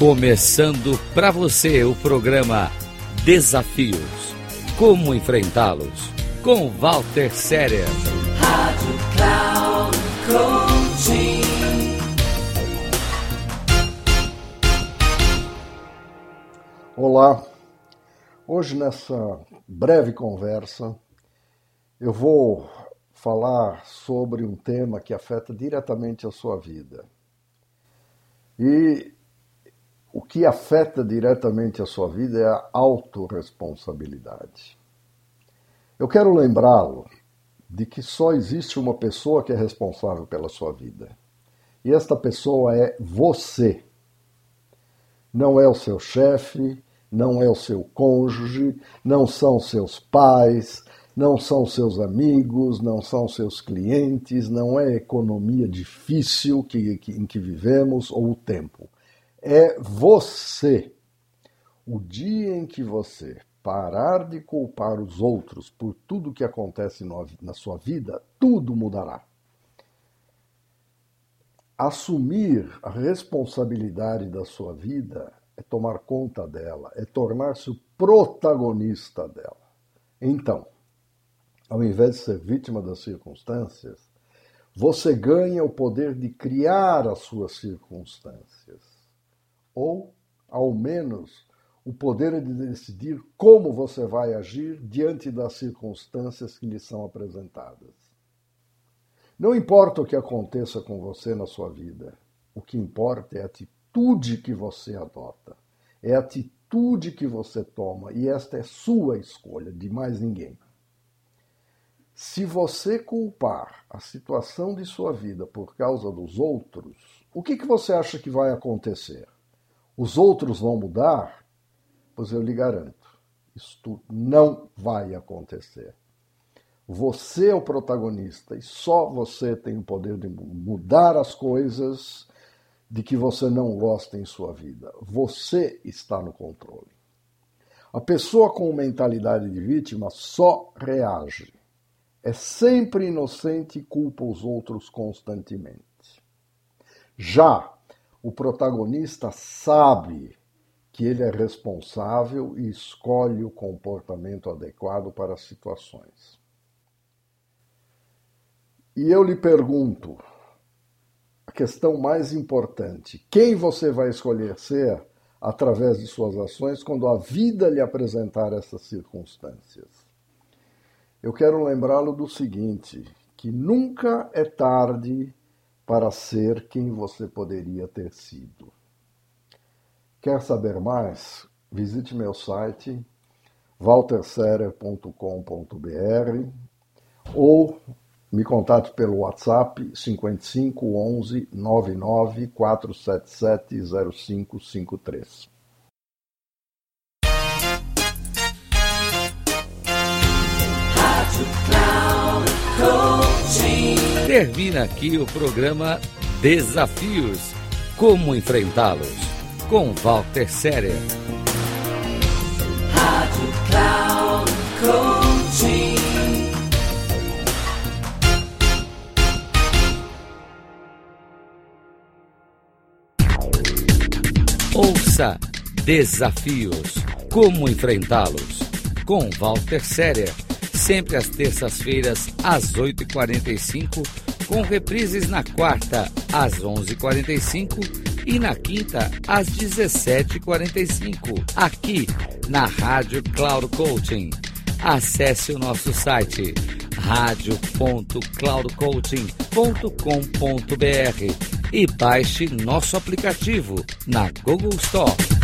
Começando para você o programa Desafios. Como enfrentá-los? Com Walter Séria. Rádio Cloud Coaching. Olá. Hoje nessa breve conversa eu vou falar sobre um tema que afeta diretamente a sua vida. E o que afeta diretamente a sua vida é a autorresponsabilidade. Eu quero lembrá-lo de que só existe uma pessoa que é responsável pela sua vida. E esta pessoa é você. Não é o seu chefe, não é o seu cônjuge, não são seus pais, não são seus amigos, não são seus clientes, não é a economia difícil que, que, em que vivemos ou o tempo é você. O dia em que você parar de culpar os outros por tudo que acontece na sua vida, tudo mudará. Assumir a responsabilidade da sua vida é tomar conta dela, é tornar-se o protagonista dela. Então, ao invés de ser vítima das circunstâncias, você ganha o poder de criar as suas circunstâncias ou, ao menos, o poder de decidir como você vai agir diante das circunstâncias que lhe são apresentadas. Não importa o que aconteça com você na sua vida, o que importa é a atitude que você adota, é a atitude que você toma, e esta é sua escolha, de mais ninguém. Se você culpar a situação de sua vida por causa dos outros, o que, que você acha que vai acontecer? Os outros vão mudar, pois eu lhe garanto, isto não vai acontecer. Você é o protagonista e só você tem o poder de mudar as coisas de que você não gosta em sua vida. Você está no controle. A pessoa com mentalidade de vítima só reage. É sempre inocente e culpa os outros constantemente. Já o protagonista sabe que ele é responsável e escolhe o comportamento adequado para as situações. E eu lhe pergunto, a questão mais importante: quem você vai escolher ser através de suas ações quando a vida lhe apresentar essas circunstâncias? Eu quero lembrá-lo do seguinte: que nunca é tarde para ser quem você poderia ter sido. Quer saber mais? Visite meu site walterserer.com.br ou me contate pelo WhatsApp 55 11 99 477 0553. Termina aqui o programa Desafios. Como enfrentá-los? Com Walter Séria. Rádio Cloud Coaching. Ouça Desafios. Como enfrentá-los? Com Walter Séria sempre às terças-feiras, às 8h45, com reprises na quarta, às 11h45 e na quinta, às 17h45, aqui na Rádio Cloud Coaching. Acesse o nosso site radio.cloudcoaching.com.br e baixe nosso aplicativo na Google Store.